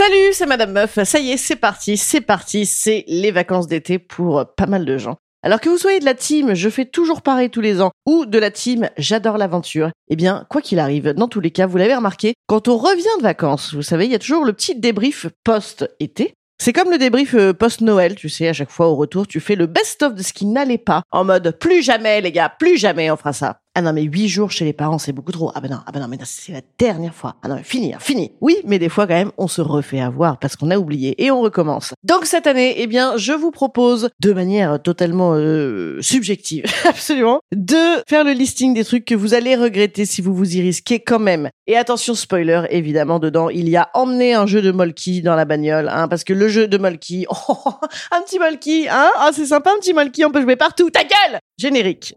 Salut, c'est Madame Meuf. Ça y est, c'est parti, c'est parti. C'est les vacances d'été pour pas mal de gens. Alors que vous soyez de la team Je fais toujours pareil tous les ans ou de la team J'adore l'aventure, eh bien, quoi qu'il arrive, dans tous les cas, vous l'avez remarqué, quand on revient de vacances, vous savez, il y a toujours le petit débrief post-été. C'est comme le débrief euh, post-Noël, tu sais, à chaque fois au retour, tu fais le best-of de ce qui n'allait pas, en mode plus jamais les gars, plus jamais on fera ça. Ah non mais huit jours chez les parents c'est beaucoup trop. Ah ben non, ah ben non mais c'est la dernière fois. Ah non mais fini, hein, fini. Oui, mais des fois quand même on se refait avoir parce qu'on a oublié et on recommence. Donc cette année, eh bien je vous propose de manière totalement euh, subjective, absolument, de faire le listing des trucs que vous allez regretter si vous vous y risquez quand même. Et attention spoiler, évidemment dedans il y a emmener un jeu de Molki dans la bagnole, hein, parce que le jeu de Molki, oh, un petit Molki, hein, ah c'est sympa un petit Molki, on peut jouer partout. Ta gueule Générique.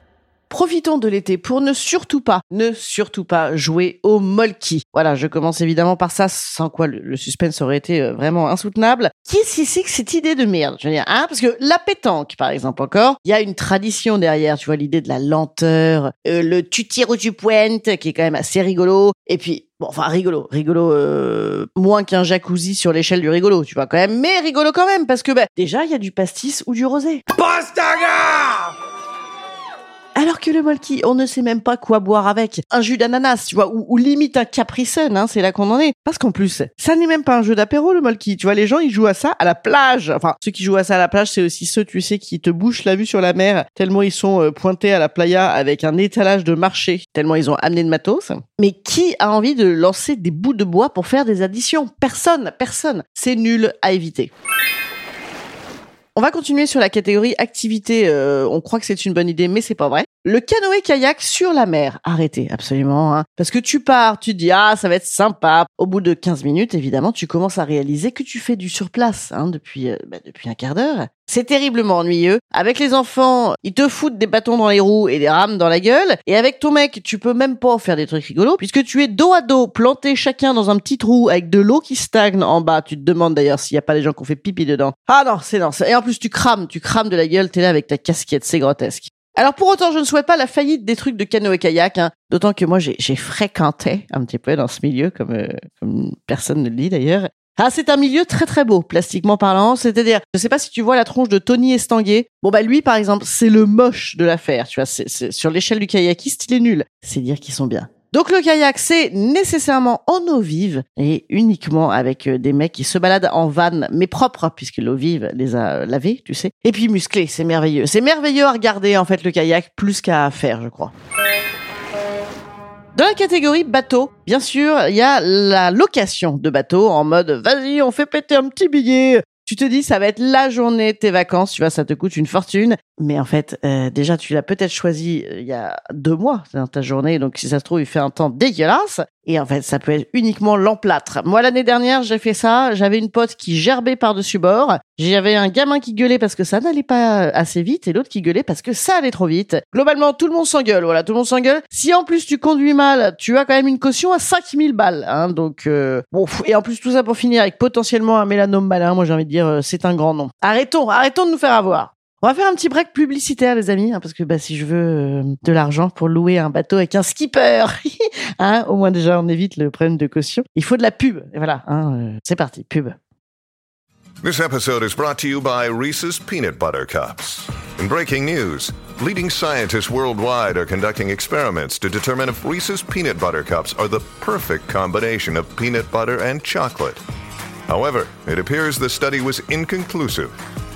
Profitons de l'été pour ne surtout pas, ne surtout pas jouer au molki. Voilà, je commence évidemment par ça, sans quoi le, suspense aurait été euh, vraiment insoutenable. Qui c'est que cette idée de merde Je veux dire, hein? Parce que la pétanque, par exemple encore, il y a une tradition derrière, tu vois, l'idée de la lenteur, euh, le tu tires ou tu pointes, qui est quand même assez rigolo. Et puis, Bon, enfin rigolo, rigolo, euh, moins qu'un jacuzzi sur l'échelle du rigolo, tu vois quand même, mais rigolo quand même, parce que bah, déjà il y a du pastis ou du rosé. Alors que le molki, on ne sait même pas quoi boire avec. Un jus d'ananas, tu vois, ou, limite un capricène, hein, c'est là qu'on en est. Parce qu'en plus, ça n'est même pas un jeu d'apéro, le molki. Tu vois, les gens, ils jouent à ça à la plage. Enfin, ceux qui jouent à ça à la plage, c'est aussi ceux, tu sais, qui te bouchent la vue sur la mer, tellement ils sont euh, pointés à la playa avec un étalage de marché, tellement ils ont amené de matos. Mais qui a envie de lancer des bouts de bois pour faire des additions? Personne, personne. C'est nul à éviter. On va continuer sur la catégorie activité. euh, on croit que c'est une bonne idée, mais c'est pas vrai. Le canoë-kayak sur la mer. Arrêtez, absolument. Hein. Parce que tu pars, tu te dis, ah, ça va être sympa. Au bout de 15 minutes, évidemment, tu commences à réaliser que tu fais du surplace hein, depuis, euh, bah, depuis un quart d'heure. C'est terriblement ennuyeux. Avec les enfants, ils te foutent des bâtons dans les roues et des rames dans la gueule. Et avec ton mec, tu peux même pas faire des trucs rigolos puisque tu es dos à dos, plantés chacun dans un petit trou avec de l'eau qui stagne en bas. Tu te demandes d'ailleurs s'il y a pas des gens qui ont fait pipi dedans. Ah non, c'est non. Et en plus, tu crames, tu crames de la gueule. T'es là avec ta casquette, c'est grotesque. Alors pour autant, je ne souhaite pas la faillite des trucs de canoë-kayak, hein. d'autant que moi j'ai fréquenté un petit peu dans ce milieu, comme, euh, comme personne ne le dit d'ailleurs. Ah, c'est un milieu très très beau, plastiquement parlant. C'est-à-dire, je sais pas si tu vois la tronche de Tony Estanguet. Bon bah lui, par exemple, c'est le moche de l'affaire. Tu vois, sur l'échelle du kayakiste, il est nul. C'est dire qu'ils sont bien. Donc le kayak, c'est nécessairement en eau vive et uniquement avec euh, des mecs qui se baladent en vanne, mais propres, puisque l'eau vive les a euh, lavés, tu sais. Et puis musclés, c'est merveilleux. C'est merveilleux à regarder en fait le kayak, plus qu'à faire, je crois. Dans la catégorie bateau, bien sûr, il y a la location de bateau en mode vas-y, on fait péter un petit billet. Tu te dis ça va être la journée de tes vacances, tu vois, ça te coûte une fortune. Mais en fait, euh, déjà tu l'as peut-être choisi euh, il y a deux mois dans ta journée, donc si ça se trouve il fait un temps dégueulasse. Et en fait, ça peut être uniquement l'emplâtre. Moi l'année dernière, j'ai fait ça. J'avais une pote qui gerbait par-dessus bord. J'avais un gamin qui gueulait parce que ça n'allait pas assez vite et l'autre qui gueulait parce que ça allait trop vite. Globalement, tout le monde s'engueule. Voilà, tout le monde s'engueule. Si en plus tu conduis mal, tu as quand même une caution à 5000 balles. Hein, donc euh, bon, et en plus tout ça pour finir avec potentiellement un mélanome malin. Moi j'ai envie de dire, euh, c'est un grand nom. Arrêtons, arrêtons de nous faire avoir. On va faire un petit break publicitaire, les amis, hein, parce que bah, si je veux euh, de l'argent pour louer un bateau avec un skipper, hein, au moins déjà on évite le problème de caution. Il faut de la pub. Et voilà, hein, euh, c'est parti, pub. This episode is brought to you by Reese's Peanut Butter Cups. In breaking news, leading scientists worldwide are conducting experiments to determine if Reese's Peanut Butter Cups are the perfect combination of peanut butter and chocolate. However, it appears the study was inconclusive,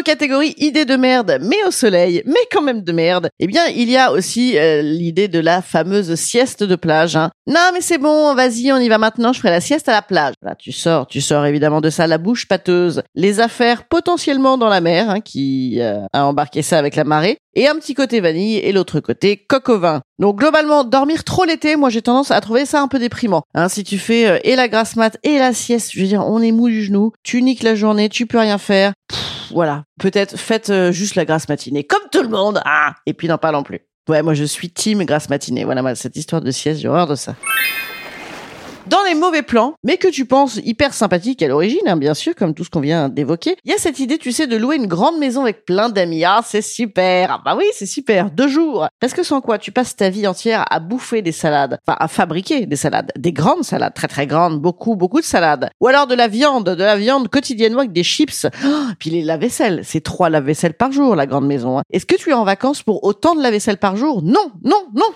Nos catégories de merde, mais au soleil, mais quand même de merde. Eh bien, il y a aussi euh, l'idée de la fameuse sieste de plage. Hein. Non, mais c'est bon, vas-y, on y va maintenant, je ferai la sieste à la plage. Là, tu sors, tu sors évidemment de ça la bouche pâteuse. Les affaires potentiellement dans la mer, hein, qui euh, a embarqué ça avec la marée. Et un petit côté vanille et l'autre côté coq au vin. Donc globalement, dormir trop l'été, moi j'ai tendance à trouver ça un peu déprimant. Hein, si tu fais euh, et la grasse mat et la sieste, je veux dire, on est mou du genou, tu niques la journée, tu peux rien faire. Voilà, peut-être faites euh, juste la grasse matinée, comme tout le monde. Ah, et puis n'en parlons plus. Ouais, moi je suis team grasse matinée. Voilà, cette histoire de sieste, j'ai horreur de ça dans les mauvais plans, mais que tu penses hyper sympathique à l'origine, hein, bien sûr, comme tout ce qu'on vient d'évoquer. Il y a cette idée, tu sais, de louer une grande maison avec plein d'amis. Ah, c'est super. Ah bah oui, c'est super. Deux jours. Parce que sans quoi, tu passes ta vie entière à bouffer des salades, enfin à fabriquer des salades, des grandes salades, très très grandes, beaucoup beaucoup de salades. Ou alors de la viande, de la viande quotidiennement avec des chips. Oh, puis les lave-vaisselle, c'est trois lave-vaisselle par jour, la grande maison. Hein. Est-ce que tu es en vacances pour autant de lave-vaisselle par jour? Non, non, non.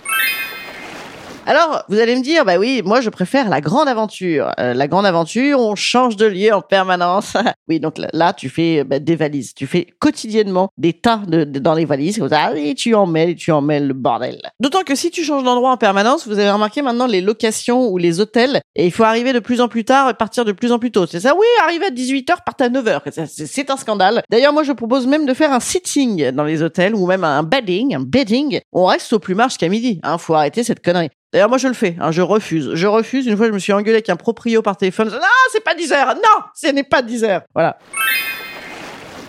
Alors, vous allez me dire, bah oui, moi je préfère la grande aventure. Euh, la grande aventure, on change de lieu en permanence. oui, donc là, tu fais bah, des valises. Tu fais quotidiennement des tas de, dans les valises. et tu en mets, tu en mets le bordel. D'autant que si tu changes d'endroit en permanence, vous avez remarqué maintenant les locations ou les hôtels, et il faut arriver de plus en plus tard et partir de plus en plus tôt. C'est ça Oui, arriver à 18h, partir à 9h. C'est un scandale. D'ailleurs, moi je propose même de faire un sitting dans les hôtels ou même un bedding, un bedding. On reste au plus marche jusqu'à midi. Hein, faut arrêter cette connerie. D'ailleurs, moi, je le fais. Hein, je refuse. Je refuse. Une fois, je me suis engueulé avec un proprio par téléphone. Non, c'est pas 10 heures. Non, ce n'est pas 10 heures. Voilà.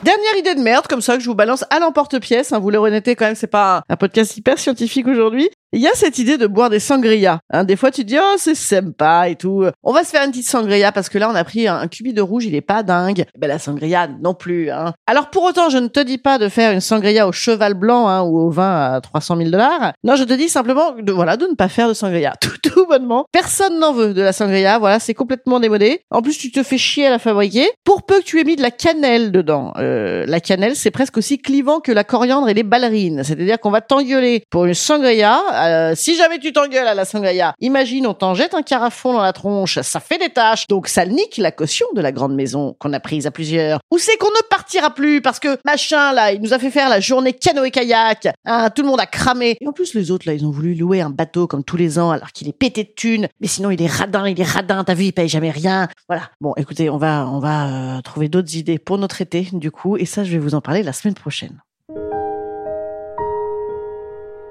Dernière idée de merde, comme ça, que je vous balance à l'emporte-pièce. Hein, vous le renaissez quand même, c'est pas un, podcast hyper scientifique aujourd'hui. Il y a cette idée de boire des sangria. Hein, des fois, tu te dis, oh, c'est sympa et tout. On va se faire une petite sangria parce que là, on a pris un, cubi de rouge, il est pas dingue. Ben, la sangria non plus. Hein. Alors, pour autant, je ne te dis pas de faire une sangria au cheval blanc hein, ou au vin à 300 000 dollars. Non, je te dis simplement de, voilà, de ne pas faire de sangria. Tout, tout bonnement. Personne n'en veut de la sangria. Voilà, c'est complètement démodé. En plus, tu te fais chier à la fabriquer. Pour peu que tu aies mis de la cannelle dedans. Euh, la cannelle, c'est presque aussi clivant que la coriandre et les ballerines. C'est-à-dire qu'on va t'engueuler pour une sangria euh, si jamais tu t'engueules à la sangria, imagine on t'en jette un carafon dans la tronche, ça fait des taches, donc ça nique la caution de la grande maison qu'on a prise à plusieurs. Ou c'est qu'on ne partira plus? Parce que machin là, il nous a fait faire la journée canoë kayak, hein, tout le monde a cramé. Et en plus les autres là, ils ont voulu louer un bateau comme tous les ans alors qu'il est pété de thunes, mais sinon il est radin, il est radin, t'as vu, il paye jamais rien. Voilà. Bon, écoutez, on va on va euh, trouver d'autres idées pour notre été du coup, et ça je vais vous en parler la semaine prochaine.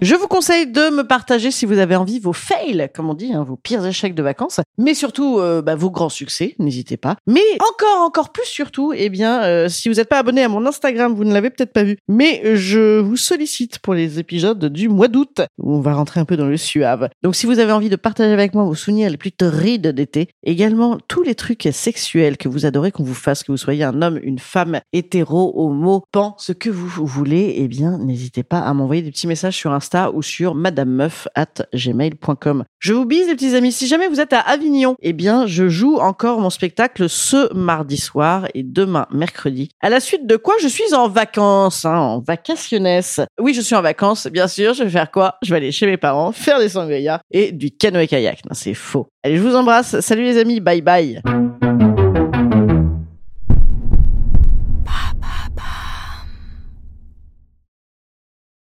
Je vous conseille de me partager si vous avez envie vos fails, comme on dit, hein, vos pires échecs de vacances, mais surtout euh, bah, vos grands succès, n'hésitez pas. Mais encore, encore plus surtout, eh bien, euh, si vous n'êtes pas abonné à mon Instagram, vous ne l'avez peut-être pas vu, mais je vous sollicite pour les épisodes du mois d'août, où on va rentrer un peu dans le suave. Donc si vous avez envie de partager avec moi vos souvenirs les plus torrides d'été, également tous les trucs sexuels que vous adorez qu'on vous fasse, que vous soyez un homme, une femme, hétéro, homo, pan, ce que vous voulez, eh bien, n'hésitez pas à m'envoyer des petits messages sur Instagram ou sur madamemeuf at gmail.com. Je vous bise les petits amis. Si jamais vous êtes à Avignon, eh bien, je joue encore mon spectacle ce mardi soir et demain mercredi. À la suite de quoi je suis en vacances, hein, en vacationnesse. Oui, je suis en vacances, bien sûr. Je vais faire quoi? Je vais aller chez mes parents, faire des sangria et du canoë-kayak. Non, c'est faux. Allez, je vous embrasse. Salut les amis. Bye bye.